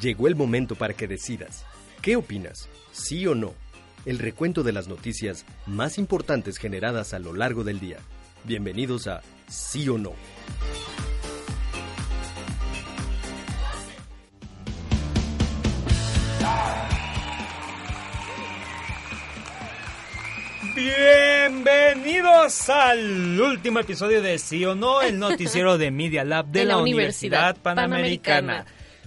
Llegó el momento para que decidas. ¿Qué opinas? ¿Sí o no? El recuento de las noticias más importantes generadas a lo largo del día. Bienvenidos a Sí o No. Bienvenidos al último episodio de Sí o No, el noticiero de Media Lab de, la, Universidad, Panamericana.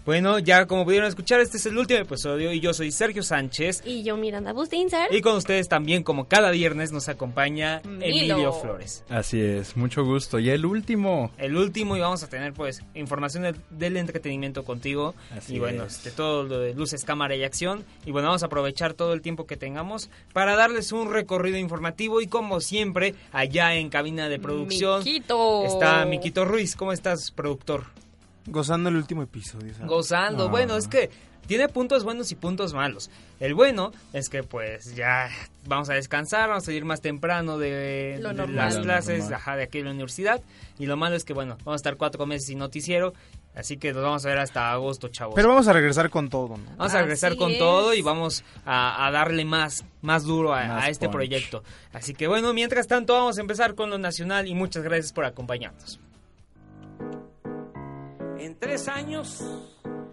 Bueno, ya como pudieron escuchar, este es el último episodio y yo soy Sergio Sánchez. Y yo Miranda Bustinzer. Y con ustedes también, como cada viernes, nos acompaña Emilio Flores. Así es, mucho gusto. Y el último. El último y vamos a tener pues información del, del entretenimiento contigo. Así y bueno, es. este, todo lo de luces, cámara y acción. Y bueno, vamos a aprovechar todo el tiempo que tengamos para darles un recorrido informativo y como siempre, allá en cabina de producción Miquito. está Miquito Ruiz. ¿Cómo estás, productor? Gozando el último episodio. ¿sabes? Gozando. Ah. Bueno, es que tiene puntos buenos y puntos malos. El bueno es que pues ya vamos a descansar, vamos a ir más temprano de, Lo de normal. las Lo clases ajá, de aquí en la universidad. Y lo malo es que bueno, vamos a estar cuatro meses sin noticiero. Así que nos vamos a ver hasta agosto, chavos. Pero vamos a regresar con todo, ¿no? Vamos a regresar Así con es. todo y vamos a, a darle más, más duro a, Más a este punch. proyecto. Así que bueno, mientras tanto vamos a empezar con lo nacional y muchas gracias por acompañarnos. En tres años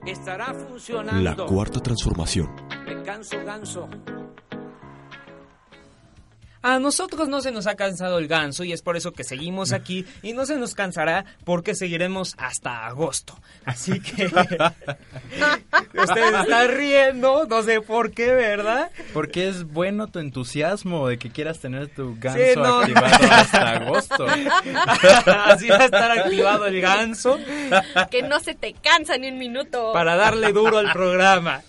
estará funcionando. La cuarta transformación. Me canso ganso. A nosotros no se nos ha cansado el ganso y es por eso que seguimos aquí y no se nos cansará porque seguiremos hasta agosto. Así que ustedes están riendo, no sé por qué, ¿verdad? Porque es bueno tu entusiasmo de que quieras tener tu ganso Sí, no. activado hasta agosto. Así va a estar activado el ganso Que no se te cansa ni un minuto. para darle duro al programa.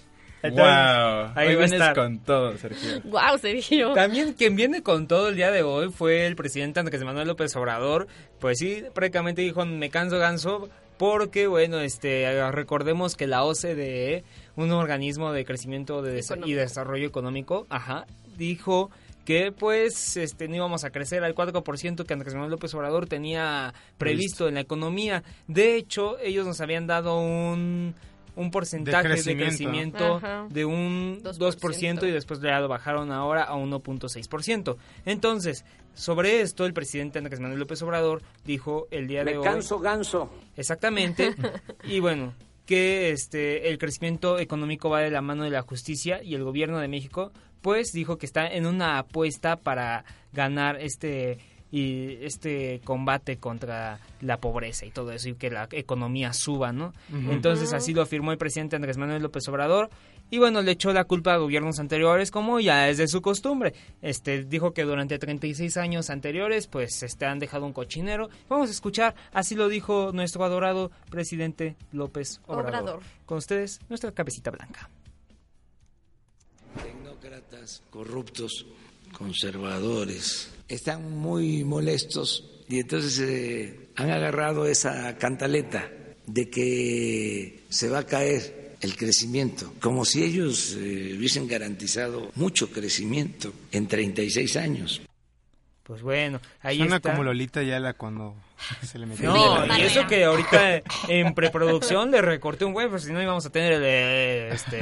Entonces, wow. ahí Hoy va a vienes estar. con todo, Sergio. Wow, Sergio. También quien viene con todo el día de hoy fue el presidente Andrés Manuel López Obrador. Pues sí, prácticamente dijo, me canso ganso, porque bueno, este recordemos que la OCDE, un organismo de crecimiento de des- y desarrollo económico, ajá, dijo que pues este no íbamos a crecer al 4% que Andrés Manuel López Obrador tenía previsto en la economía. De hecho, ellos nos habían dado un un porcentaje de crecimiento. de un 2%, 2%. y después ya lo bajaron ahora a 1.6%. Entonces, sobre esto el presidente Andrés Manuel López Obrador dijo el día de Me hoy canso ganso. exactamente y bueno, que este el crecimiento económico va de la mano de la justicia y el gobierno de México pues dijo que está en una apuesta para ganar este y este combate contra la pobreza y todo eso y que la economía suba, ¿no? Entonces así lo afirmó el presidente Andrés Manuel López Obrador y bueno, le echó la culpa a gobiernos anteriores como ya es de su costumbre. Este dijo que durante 36 años anteriores pues este han dejado un cochinero. Vamos a escuchar, así lo dijo nuestro adorado presidente López Obrador. Obrador. Con ustedes, nuestra cabecita blanca. tecnócratas corruptos, conservadores, están muy molestos y entonces eh, han agarrado esa cantaleta de que se va a caer el crecimiento, como si ellos eh, hubiesen garantizado mucho crecimiento en 36 años. Pues bueno, ahí Suena está. como Lolita Yala cuando se le metió. No, y eso que ahorita en preproducción le recorté un huevo, si no íbamos a tener el, eh, este,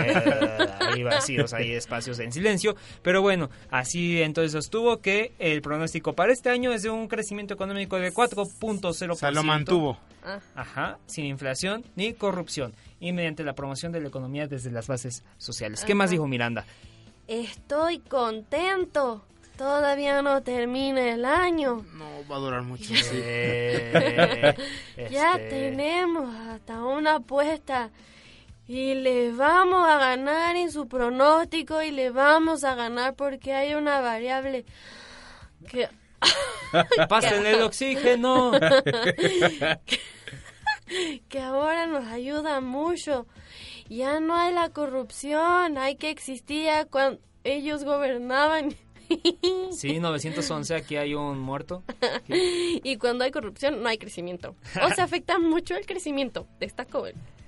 ahí vacíos, ahí espacios en silencio. Pero bueno, así entonces estuvo que el pronóstico para este año es de un crecimiento económico de 4.0%. O sea, lo mantuvo. Ajá, sin inflación ni corrupción y mediante la promoción de la economía desde las bases sociales. ¿Qué más dijo Miranda? Estoy contento. Todavía no termina el año. No va a durar mucho. Eh, Ya este, tenemos hasta una apuesta. Y le vamos a ganar en su pronóstico y le vamos a ganar porque hay una variable que Pásenle el oxígeno. que ahora nos ayuda mucho. Ya no hay la corrupción, hay que existía cuando ellos gobernaban. Sí, 911, aquí hay un muerto. y cuando hay corrupción no hay crecimiento. O se afecta mucho el crecimiento. Destaco.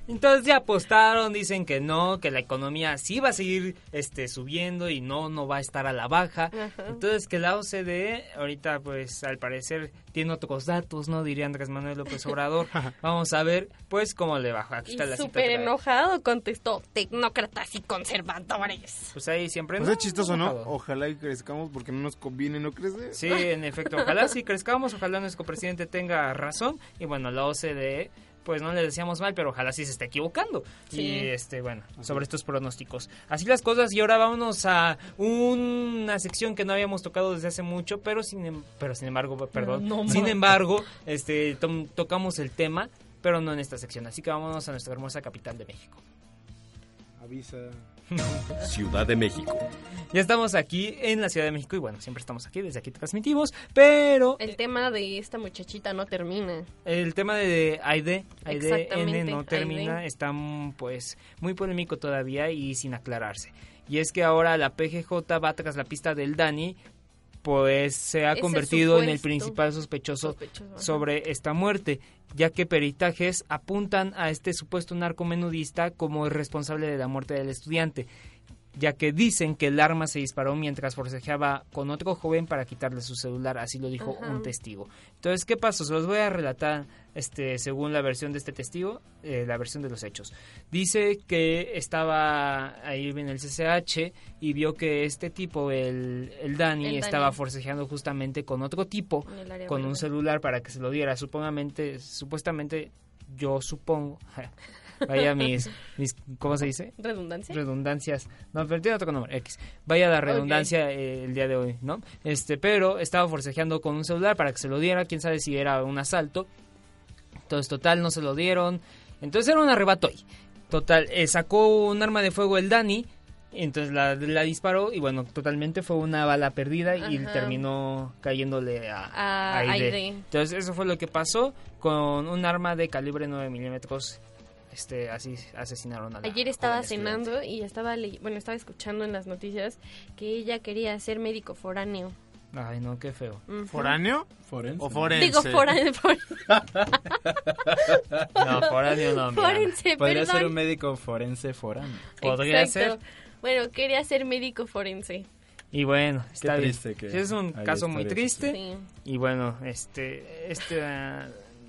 Entonces ya apostaron, dicen que no, que la economía sí va a seguir este subiendo y no no va a estar a la baja. Ajá. Entonces que la OCDE ahorita pues al parecer tiene otros datos, ¿no? Diría Andrés Manuel López Obrador. Vamos a ver pues cómo le baja. Aquí Y está la cita súper enojado contestó, tecnócratas y conservadores. Pues ahí siempre Pues no, es chistoso, ¿no? enojado. Ojalá y crezcamos porque no nos conviene no crecer. Sí, en efecto, ojalá sí crezcamos, ojalá nuestro presidente tenga razón y bueno, la OCDE pues no le decíamos mal, pero ojalá sí se esté equivocando. Sí. Y este, bueno, sobre estos pronósticos. Así las cosas y ahora vámonos a una sección que no habíamos tocado desde hace mucho, pero sin em- pero sin embargo, perdón, No, sin embargo, este tom- tocamos el tema, pero no en esta sección, así que vámonos a nuestra hermosa capital de México. Avisa. Ciudad de México. Ya estamos aquí en la Ciudad de México y bueno, siempre estamos aquí, desde aquí transmitimos, pero El tema de esta muchachita no termina. El tema de Aide, Aide N no termina, Aide. está mm, pues muy polémico todavía y sin aclararse. Y es que ahora la PGJ va tras la pista del Dani, pues se ha Ese convertido en el principal sospechoso sobre esta muerte, ya que peritajes apuntan a este supuesto narcomenudista como el responsable de la muerte del estudiante, ya que dicen que el arma se disparó mientras forcejeaba con otro joven para quitarle su celular, así lo dijo Ajá. un testigo. Entonces, ¿qué pasó? Se los voy a relatar este, según la versión de este testigo, eh, la versión de los hechos. Dice que estaba ahí en el CCH y vio que este tipo, el, el Dani, El Dani. estaba forcejeando justamente con otro tipo, con un verde. celular para que se lo diera. Supongamente, supuestamente, yo supongo, vaya mis, mis, ¿cómo se dice? ¿Redundancia? redundancias. No, pero tiene otro nombre, X. Vaya la redundancia eh, el día de hoy, ¿no? Este, pero estaba forcejeando con un celular para que se lo diera, quién sabe si era un asalto. Entonces, total, no se lo dieron. Entonces era un arrebato ahí. Total, eh, sacó un arma de fuego el Dani, entonces la, la disparó y bueno, totalmente fue una bala perdida y terminó cayéndole a, A Aide. Aide. Entonces eso fue lo que pasó con un arma de calibre 9 milímetros. Este, así asesinaron a la Ayer estaba cenando y estaba le- bueno estaba escuchando en las noticias que ella quería ser médico foráneo. Ay, no, qué feo. Ujú. ¿Foráneo? Forense. ¿O forense? Digo foráneo, for- No, foráneo no, mira. forense, Podría perdón. ser un médico forense foráneo. Podría Exacto. ser. Bueno, quería ser médico forense. Y bueno, está bien. triste que Sí, es un caso muy triste. Sí. Y bueno, este, este,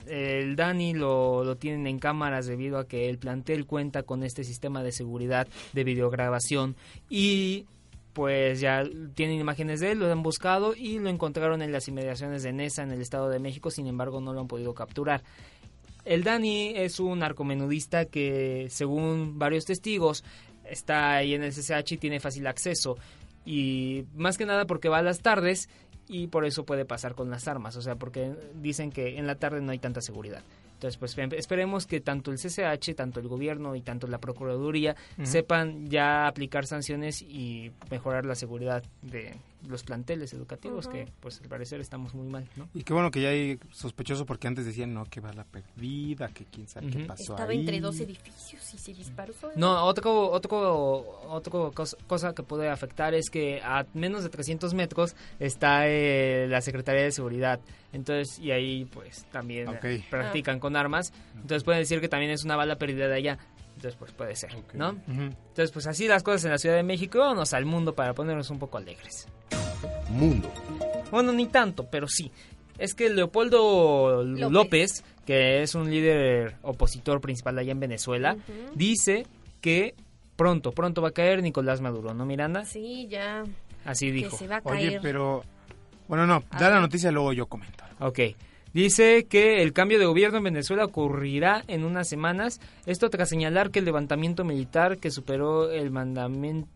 el Dani lo, lo tienen en cámaras debido a que el plantel cuenta con este sistema de seguridad de videograbación y pues ya tienen imágenes de él, lo han buscado y lo encontraron en las inmediaciones de Nesa en el Estado de México, sin embargo no lo han podido capturar. El Dani es un narcomenudista que, según varios testigos, está ahí en el CCH y tiene fácil acceso. Y más que nada porque va a las tardes y por eso puede pasar con las armas. O sea, porque dicen que en la tarde no hay tanta seguridad. Entonces, pues em- esperemos que tanto el CCH, tanto el gobierno y tanto la Procuraduría sepan ya aplicar sanciones y mejorar la seguridad de los planteles educativos, que pues al parecer estamos muy mal, ¿no? Y qué bueno que ya hay sospechoso porque antes decían, no, que va la perdida, que quién sabe qué Ujú. pasó Estaba ahí. entre dos edificios y se disparó. sobre- No, otro, otro, otro cosa, cosa que puede afectar es que a menos de 300 metros está eh, la Secretaría de Seguridad. Entonces, y ahí pues también practican con armas. Entonces pueden decir que también es una bala perdida de allá. Entonces, pues puede ser. ¿no? Entonces, pues así las cosas en la Ciudad de México. Vámonos al mundo para ponernos un poco alegres. Mundo. Bueno, ni tanto, pero sí. Es que Leopoldo López, López. que es un líder opositor principal allá en Venezuela, dice que pronto, pronto va a caer Nicolás Maduro, ¿no, Miranda? Sí, ya. Así Que dijo. se va a caer. Oye, pero... Bueno, no, A da la noticia luego yo comento. Ok. Dice que el cambio de gobierno en Venezuela ocurrirá en unas semanas. Esto tras señalar que el levantamiento militar que superó el,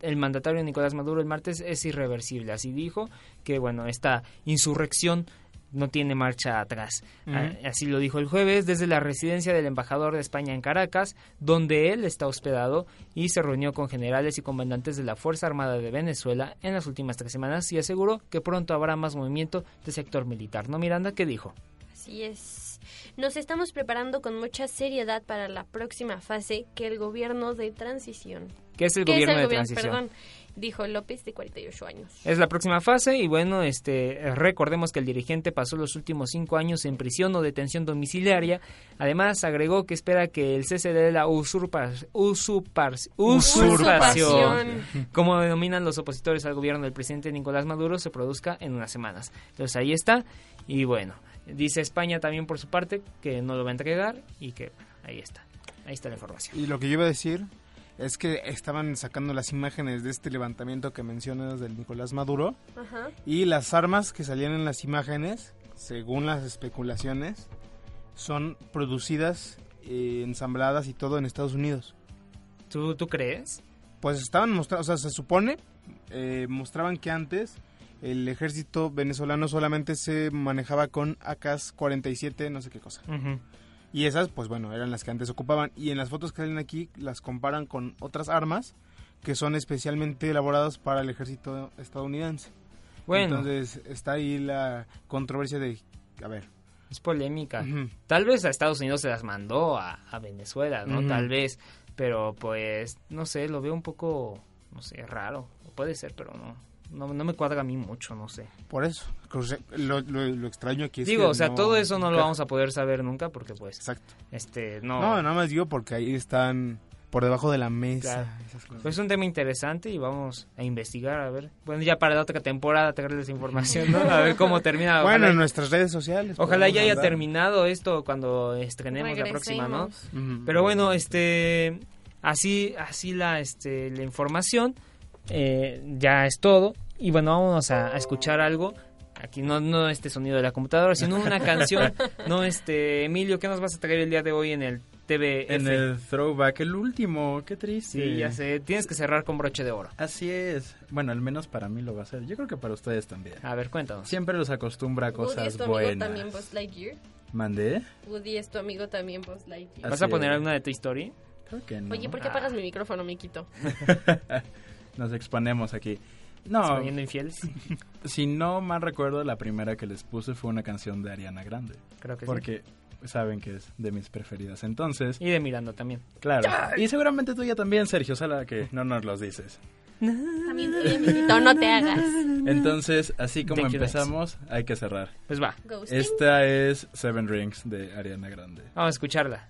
el mandatario Nicolás Maduro el martes es irreversible. Así dijo que, bueno, esta insurrección no tiene marcha atrás. Ah, Así lo dijo el jueves desde la residencia del embajador de España en Caracas, donde él está hospedado y se reunió con generales y comandantes de la Fuerza Armada de Venezuela en las últimas tres semanas y aseguró que pronto habrá más movimiento del sector militar. ¿No, Miranda? ¿Qué dijo? Así es. Nos estamos preparando con mucha seriedad para la próxima fase que el gobierno de transición. ¿Qué es el ¿Qué es gobierno el de gobierno? transición? Perdón, dijo López de 48 años. Es la próxima fase y bueno, este, recordemos que el dirigente pasó los últimos cinco años en prisión o detención domiciliaria. Además, agregó que espera que el cese de la usurpación, como denominan los opositores al gobierno del presidente Nicolás Maduro, se produzca en unas semanas. Entonces ahí está. Y bueno, dice España también por su parte que no lo va a entregar y que ahí está. Ahí está la información. Y lo que yo iba a decir es que estaban sacando las imágenes de este levantamiento que mencionas del Nicolás Maduro Ajá. y las armas que salían en las imágenes, según las especulaciones, son producidas, eh, ensambladas y todo en Estados Unidos. ¿Tú, tú crees? Pues estaban mostrando, o sea, se supone, eh, mostraban que antes el ejército venezolano solamente se manejaba con AK-47, no sé qué cosa. Y esas, pues bueno, eran las que antes ocupaban. Y en las fotos que salen aquí las comparan con otras armas que son especialmente elaboradas para el ejército estadounidense. Bueno, Entonces está ahí la controversia de, a ver, es polémica. Tal vez a Estados Unidos se las mandó a, a Venezuela, ¿no? Tal vez. Pero pues, no sé, lo veo un poco, no sé, raro. Puede ser, pero no. No, no me cuadra a mí mucho, no sé. por eso. Lo, lo- lo extraño aquí es Digo, que o sea, no todo eso no lo vamos a poder saber nunca porque pues, Exacto. este, no. No, nada más digo porque ahí están por debajo de la mesa. Claro. Pues es un tema interesante y vamos a investigar, a ver. Bueno, ya para la otra temporada traerles información, ¿no? A ver cómo termina. bueno, en nuestras redes sociales. ojalá ya haya andar. terminado esto cuando estrenemos la próxima, ¿no? Pero bueno, este así así la este la información eh, ya es todo y bueno vamos a, a escuchar algo aquí no no este sonido de la computadora sino una canción no este Emilio qué nos vas a traer el día de hoy en el TVF En el throwback, el último, qué triste. sí ya sé tienes que cerrar con broche de oro Así es. Bueno, al menos para mí lo va a ser. Yo creo que para ustedes también. a ver cuéntanos Siempre los acostumbra a Woody es cosas tu amigo buenas. también Buzz Lightyear. ¿Mandé? Woody es tu amigo también Buzz Lightyear. vas Así a poner es. alguna de tu historia Creo que no. Oye, ¿por qué apagas mi micrófono, Miquito? Nos exponemos aquí. No, viendo infieles si no mal recuerdo, la primera que les puse fue una canción de Ariana Grande. creo que sí Porque saben que es de mis preferidas. Entonces, y de Miranda también claro. Y seguramente tuya también, Sergio, sala que no nos los dices. También tuya, Miquito, no te hagas. Entonces, así como Thank you, guys. empezamos, hay que cerrar. pues va Ghosting. Esta es Seven Rings de Ariana Grande. vamos a escucharla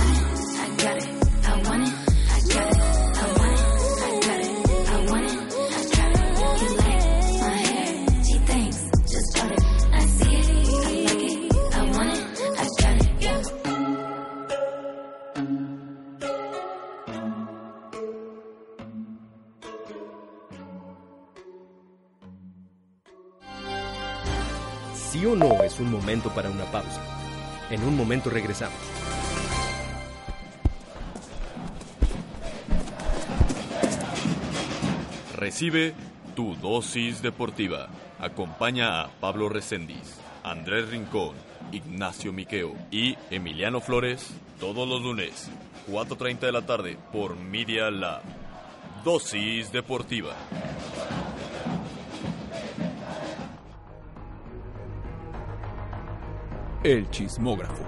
Sí o no es un momento para una pausa. En un momento regresamos. Recibe tu dosis deportiva. Acompaña a Pablo Recendis, Andrés Rincón, Ignacio Miqueo y Emiliano Flores todos los lunes, 4.30 de la tarde por Media Lab. Dosis deportiva. El chismógrafo.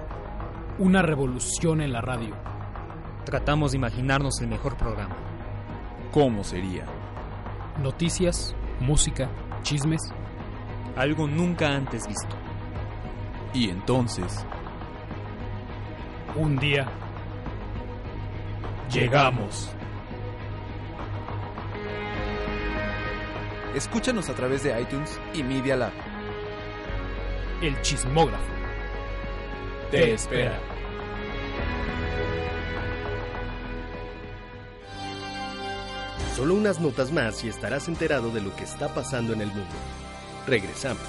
Una revolución en la radio. Tratamos de imaginarnos el mejor programa. ¿Cómo sería? Noticias, música, chismes. Algo nunca antes visto. Y entonces... Un día... Llegamos. Escúchanos a través de iTunes y Media Lab. El chismógrafo. Te espera. Solo unas notas más y estarás enterado de lo que está pasando en el mundo. Regresamos.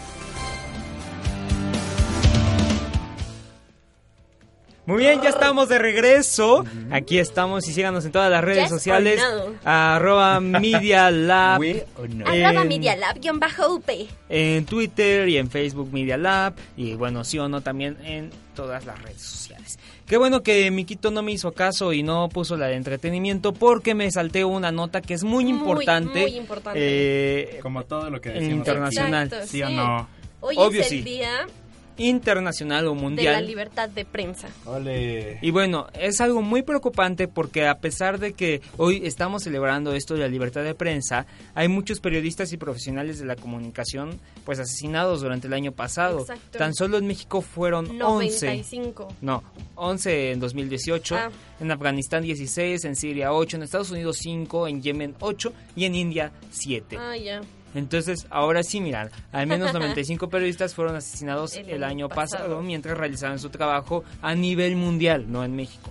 Muy bien, ya estamos de regreso. Aquí estamos y síganos en todas las redes sociales. spoileado. Arroba Media Lab. Arroba en- Media Lab, guion bajo UP. en Twitter y en Facebook Media Lab y bueno, sí o no también en todas las redes sociales. Qué bueno que Miquito no me hizo caso y no puso la de entretenimiento porque me salté una nota que es muy Muy, importante. muy importante. eh, Como todo lo que en decimos. internacional. Exacto, ¿Sí o sí. no? Hoy Obvio es el sí. día internacional o de la mundial. libertad de prensa. Ole. Y bueno, es algo muy preocupante porque a pesar de que hoy estamos celebrando esto de la libertad de prensa, hay muchos periodistas y profesionales de la comunicación pues asesinados durante el año pasado. Exacto. Tan solo en México fueron 11. 95. No, 11 en 2018, Ah. en Afganistán 16, en Siria 8, en Estados Unidos 5, en Yemen 8 y en India 7. Ah, ya. Entonces, ahora sí, miran, al menos 95 periodistas fueron asesinados El el, año pasado, pasado. mientras realizaban su trabajo a nivel mundial, no en México.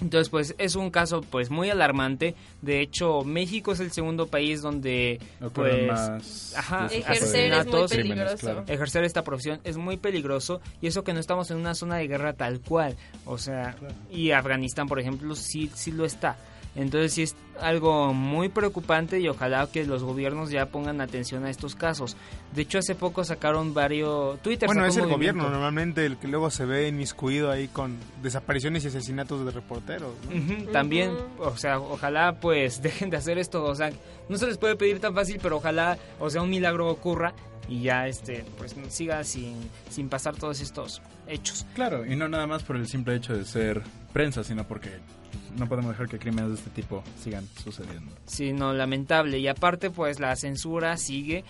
Entonces, pues es un caso pues muy alarmante. De hecho, México es el segundo país donde pues más ajá, de Ejercer es muy peligroso. claro. ejercer esta profesión es muy peligroso y eso que no estamos en una zona de guerra tal cual, o sea, y Afganistán, por ejemplo, sí sí lo está. Entonces sí es algo muy preocupante y ojalá que los gobiernos ya pongan atención a estos casos. De hecho, hace poco sacaron varios Twitter Bueno, es el gobierno normalmente el que luego se ve inmiscuido ahí con desapariciones y asesinatos de reporteros. También, o sea, ojalá pues dejen de hacer esto, o sea, no se les puede pedir tan fácil, pero ojalá, o sea, un milagro ocurra y ya este pues siga sin sin pasar todos estos hechos. Claro, y no nada más por el simple hecho de ser prensa, sino porque no podemos dejar que crímenes de este tipo sigan sucediendo. sino lamentable. Y aparte, pues la censura sigue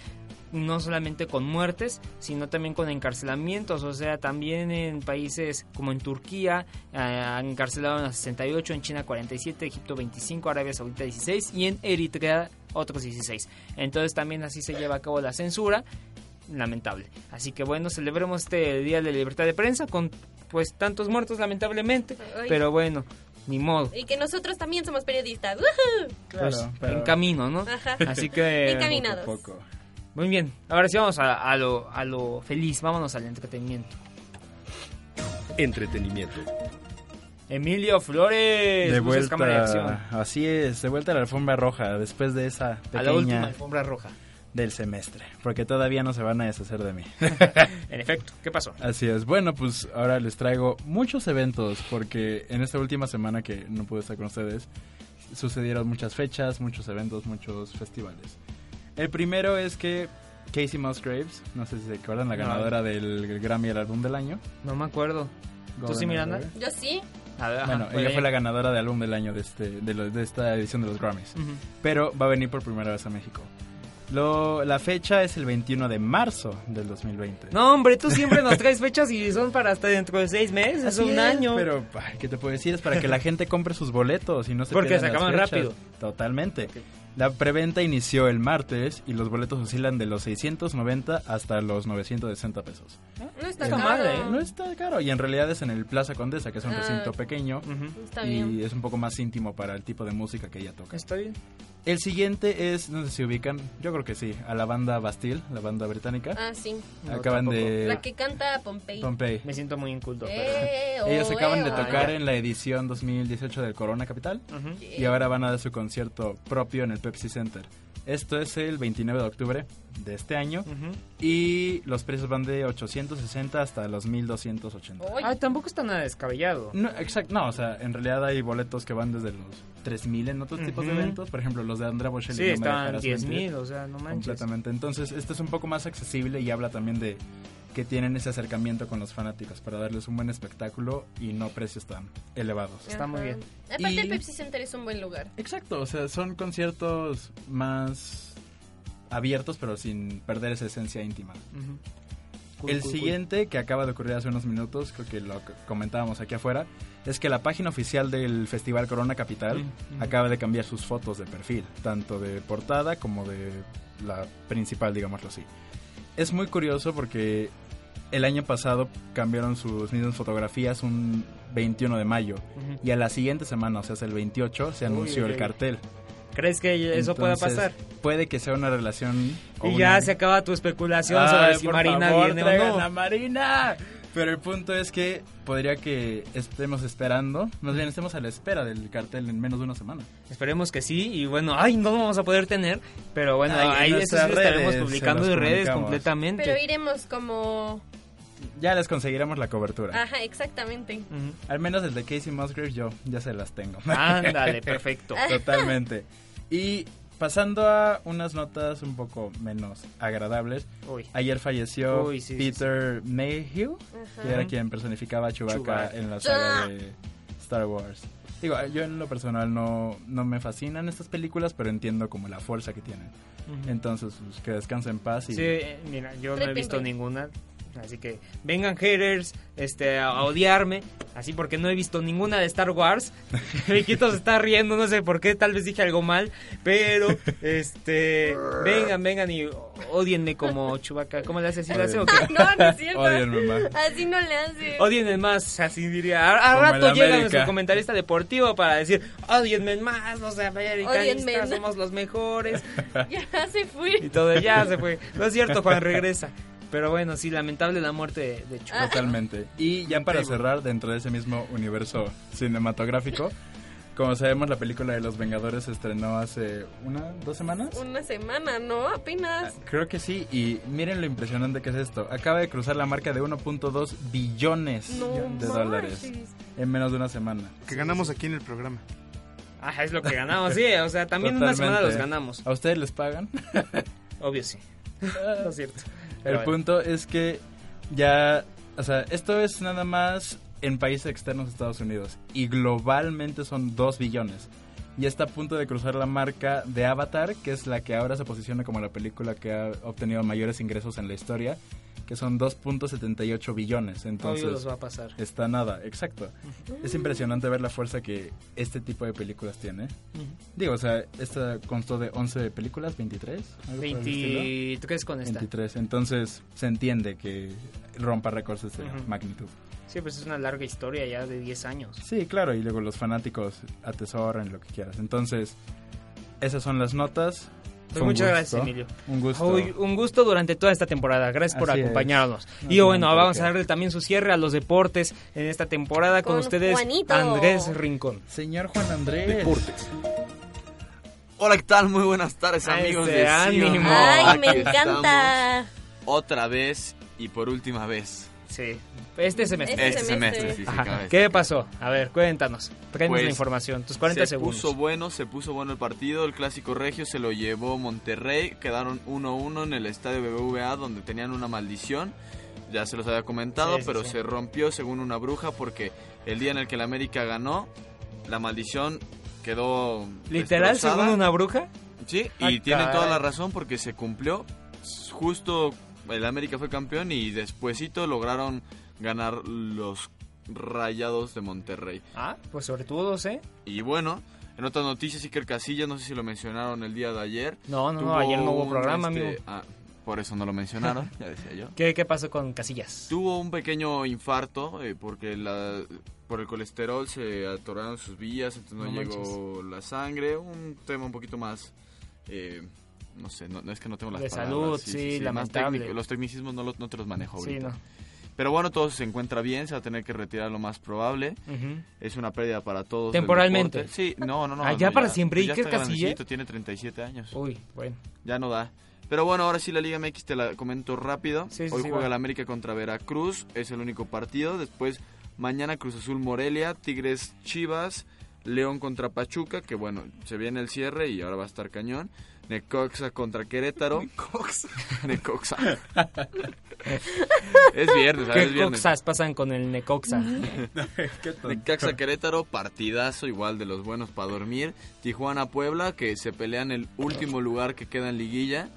no solamente con muertes, sino también con encarcelamientos. O sea, también en países como en Turquía, eh, han encarcelado a 68, en China 47, Egipto 25, Arabia Saudita 16 y en Eritrea otros 16. Entonces también así se lleva a cabo la censura. Lamentable. Así que bueno, celebremos este Día de Libertad de Prensa con pues tantos muertos lamentablemente. Ay. Pero bueno, ni modo. Y que nosotros también somos periodistas. ¡Woohoo! Pues, pero- en camino, ¿no? Ajá. Así que... Encaminados. Poco a poco. Muy bien, ahora sí vamos a, a lo, a lo feliz, vámonos al entretenimiento. Entretenimiento. Emilio Flores, De luces, cámara y acción. vuelta, así es, de vuelta a la alfombra roja, después de esa A la última alfombra roja. Del semestre, porque todavía no se van a deshacer de mí. en efecto, ¿qué pasó? Así es. Bueno, pues ahora les traigo muchos eventos, porque en esta última semana que no pude estar con ustedes, sucedieron muchas fechas, muchos eventos, muchos festivales. El primero es que Casey Musgraves, no sé si se acuerdan, la ganadora no. del Grammy al álbum del año. No me acuerdo. ¿Tú sí, Miranda? Yo sí. Ver, bueno, ella fue la ganadora de álbum del año de, este, de, lo, de esta edición de los Grammys. Uh -huh. Pero va a venir por primera vez a México. Lo, la fecha es el 21 de marzo del 2020. No, hombre, tú siempre nos traes fechas y son para hasta dentro de seis meses, es un es, año. Pero, ¿qué te puedo decir? Es para que la gente compre sus boletos y no se Porque se acaban rápido. Totalmente. Okay. La preventa inició el martes y los boletos oscilan de los 690 hasta los 960 pesos. No está caro. Mal, ¿eh? No está caro. Y en realidad es en el Plaza Condesa, que es un ah, recinto pequeño. Uh -huh. Está y bien. es un poco más íntimo para el tipo de música que ella toca. Está bien. El siguiente es, no sé si ubican, yo creo que sí, a la banda Bastille, la banda británica. Ah, sí. Acaban No, de... La que canta Pompey. Pompey. Me siento muy inculto. Eh, oh, Ellos acaban de eh, tocar ah, ya. en la edición 2018 del Corona Capital Ujú. y ahora van a dar su concierto propio en el Pepsi Center. Esto es el 29 de octubre de este año Ujú. y los precios van de 860 hasta los 1280. Oye, Ah, tampoco está nada descabellado. No, exacto, no, o sea, en realidad hay boletos que van desde los 3000 en otros tipos de eventos, por ejemplo, los de Andrea Bocelli Sí, no me estaban dejarás 10 mentir. mil, o sea, no manches. Completamente. Entonces, este es un poco más accesible y habla también de que tienen ese acercamiento con los fanáticos para darles un buen espectáculo y no precios tan elevados. Está muy bien. Aparte, Y- el Pepsi Center es un buen lugar. Exacto, o sea, son conciertos más abiertos pero sin perder esa esencia íntima. Cool, el cool, cool. siguiente que acaba de ocurrir hace unos minutos, creo que lo comentábamos aquí afuera, es que la página oficial del Festival Corona Capital acaba de cambiar sus fotos de perfil, tanto de portada como de la principal, digámoslo así. Es muy curioso porque el año pasado cambiaron sus mismas fotografías un 21 de mayo y a la siguiente semana, o sea, el 28, se anunció Uy, el cartel. ¿Crees que eso pueda pasar? Puede que sea una relación... Y una- ya se acaba tu especulación Ay, sobre si por Marina favor, viene o no. a Marina. Pero el punto es que podría que estemos esperando, más bien estemos a la espera del cartel en menos de una semana. Esperemos que sí, y bueno, ay, no lo vamos a poder tener, pero bueno, ahí eso sí nuestras lo estaremos publicando en redes completamente. Pero iremos como... Ya les conseguiremos la cobertura. Ajá, exactamente. Al menos el de Casey Musgraves yo ya se las tengo. Ándale, perfecto. Totalmente. Y pasando a unas notas un poco menos agradables. Uy. Ayer falleció Uy, sí, sí, Peter Mayhew, que era quien personificaba a Chewbacca Chewbacca. en la saga de Star Wars. Digo, yo en lo personal no, no me fascinan estas películas, pero entiendo como la fuerza que tienen. Entonces, pues, que descansen en paz y Sí, eh, mira, yo no he visto ninguna. Así que vengan haters este, a odiarme. Así porque no he visto ninguna de Star Wars. Riquito se está riendo, no sé por qué, tal vez dije algo mal. Pero, este, vengan, vengan y odienme como Chubaca. ¿Cómo le hace? ¿Así le hace o qué? No, no es cierto. Odienme más. Así no le hace. Odienme más, así diría. A, a rato llega nuestro comentarista deportivo para decir, odienme más, Odienme. americanistas, somos los mejores. Ya se Y fue. todo, ya se fue. No es cierto, Juan, regresa. Pero bueno, sí, lamentable la muerte de, de Ah. Chewbacca. Totalmente. Y ya para cerrar, dentro de ese mismo universo cinematográfico, como sabemos, la película de Los Vengadores se estrenó hace una, dos semanas. Una semana, ¿no? Apenas. Creo que sí, y miren lo impresionante que es esto. Acaba de cruzar la marca de 1.2 billones No de dólares en menos de una semana. Que ganamos aquí en el programa. Ajá, es lo que ganamos, sí. O sea, también una semana los ganamos. ¿A ustedes les pagan? Obvio, sí. No es cierto. El bueno. punto es que ya, o sea, esto es nada más en países externos a Estados Unidos y globalmente son 2 billones. Y está a punto de cruzar la marca de Avatar, que es la que ahora se posiciona como la película que ha obtenido mayores ingresos en la historia, que son 2.78 billones. Entonces, los va a pasar. está nada, exacto. Es impresionante ver la fuerza que este tipo de películas tiene. Digo, o sea, esta constó de 11 películas, 23. algo por el estilo. 23 con esta. 23. Entonces se entiende que rompa récords de magnitud. Sí, pues es una larga historia ya de 10 años. Sí, claro, y luego los fanáticos atesoran lo que quieras. Entonces, esas son las notas. Pues muchas gusto. gracias, Emilio. Un gusto. Uy, un gusto durante toda esta temporada. Gracias por Así es. acompañarnos. No y bueno, vamos a darle también su cierre a los deportes en esta temporada con, Con ustedes, Juanito. Andrés Rincón. Señor Juan Andrés. Deportes. Hola, ¿qué tal? Muy buenas tardes, Ay, amigos de ánimo. Ay, me encanta. Otra vez y por última vez. Sí, este semestre. Este semestre, sí, sí, Ajá. ¿Qué pasó? A ver, cuéntanos. Tráenos Pues, la información. Tus 40 se segundos. puso bueno, se puso bueno el partido. El clásico regio se lo llevó Monterrey. Quedaron 1-1 en el estadio BBVA donde tenían una maldición. Ya se los había comentado, Sí, sí, pero sí. se rompió según una bruja porque el día en el que el América ganó, la maldición quedó. ¿Literal destrozada. según una bruja? Sí, Ah, y tienen toda caray. la razón porque se cumplió. Justo el América fue campeón y despuesito lograron ganar los Rayados de Monterrey. Ah, pues sobre todo, ¿eh? Y bueno, en otras noticias, Iker Casillas, no sé si lo mencionaron el día de ayer. No, no, no, ayer no hubo un, programa, este, amigo. ah, por eso no lo mencionaron, ya decía yo. ¿Qué, qué pasó con Casillas? Tuvo un pequeño infarto eh, porque la, por el colesterol se atoraron sus vías, entonces no, No llegó la sangre. Un tema un poquito más... eh, no sé, no, no es que no tengo las De palabras. salud, sí, más lamentable. técnico. Los tecnicismos no, los- no te los manejo Sí, ahorita. no. Pero bueno, todo se encuentra bien, se va a tener que retirar lo más probable. Es una pérdida para todos. ¿Temporalmente? Sí, no, no, no. Ah, no, ¿ya para siempre? pues ya ¿Iker está Casillas? Tiene 37 años. Uy, bueno. Ya no da. Pero bueno, ahora sí la Liga MX te la comento rápido. Sí, sí, Hoy sí, juega va. el América contra Veracruz, es el único partido. Después mañana Cruz Azul Morelia, Tigres Chivas, León contra Pachuca, que bueno, se viene el cierre y ahora va a estar cañón. Necoxa contra Querétaro. Necoxa. Necoxa. es viernes, ¿sabes? ¿Qué Es viernes. coxas pasan con el Necoxa? Necaxa Querétaro, partidazo igual de los buenos para dormir. Tijuana Puebla, que se pelean el último lugar que queda en liguilla.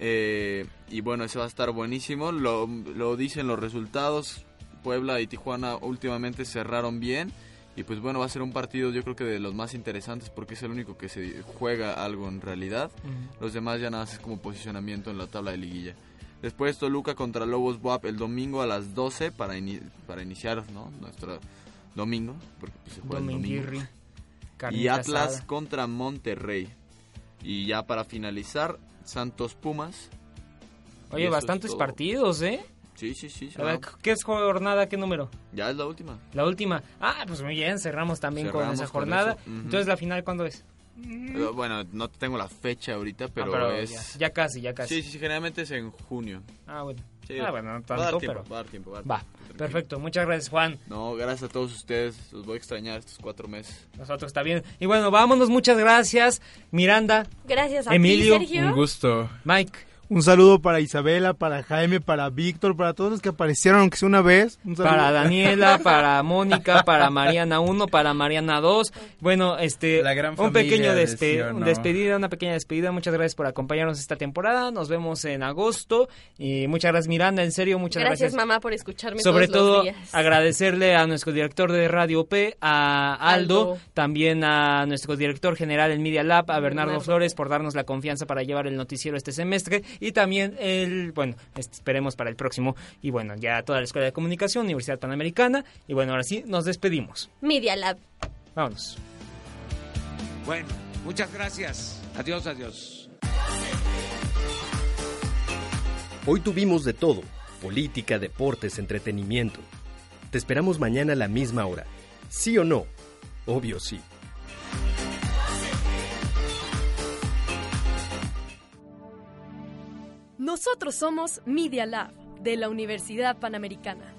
Eh, y bueno, ese va a estar buenísimo. Lo, lo dicen los resultados. Puebla y Tijuana últimamente cerraron bien. Y pues bueno, va a ser un partido yo creo que de los más interesantes porque es el único que se juega algo en realidad. Los demás ya nada más es como posicionamiento en la tabla de liguilla. Después Toluca contra Lobos WAP el domingo a las 12 para, ini- para iniciar ¿no? nuestro domingo. Porque pues, se juega el domingo. Y Atlas asada. contra Monterrey. Y ya para finalizar, Santos Pumas. Oye, bastantes partidos, ¿eh? Sí, sí, sí. A ver. ¿qué es jornada? ¿Qué número? Ya es la última. La última. Ah, pues muy bien, cerramos también con esa con jornada. Entonces, ¿la final cuándo es? Eh, Bueno, no tengo la fecha ahorita, pero, Ah, pero es... ya, ya casi, ya casi. Sí, sí, generalmente es en junio. Ah, bueno. Sí, Ah, bueno, no va a tanto, dar tiempo, pero- va a dar tiempo. Va, a dar Va, tiempo, perfecto. Muchas gracias, Juan. No, gracias a todos ustedes. Los voy a extrañar estos cuatro meses. Nosotros está bien. Y bueno, vámonos. Muchas gracias. Miranda, Gracias a Emilio, ti, Sergio. Un gusto. Mike. Un saludo para Isabela, para Jaime, para Víctor, para todos los que aparecieron, aunque sea una vez. Un saludo. Para Daniela, para Mónica, para Mariana 1, para Mariana 2. Bueno, este, La gran un pequeño de despe- Sí o No. despedida, una pequeña despedida. Muchas gracias por acompañarnos esta temporada. Nos vemos en agosto. Y muchas gracias, Miranda. En serio, muchas Gracias, gracias. mamá, por escucharme Sobre todos los todo, días. agradecerle a nuestro director de Radio P, a Aldo, Aldo. también a nuestro director general en Media Lab, a Bernardo Bernardo. Flores, por darnos la confianza para llevar el noticiero este semestre. Y también el, bueno, esperemos para el próximo. Y bueno, ya toda la Escuela de Comunicación, Universidad Panamericana. Y bueno, ahora sí, nos despedimos. Media Lab. Vámonos. Bueno, muchas gracias. Adiós, adiós. Hoy tuvimos de todo, política, deportes, entretenimiento. Te esperamos mañana a la misma hora. ¿Sí o no? Obvio sí. Nosotros somos Media Lab de la Universidad Panamericana.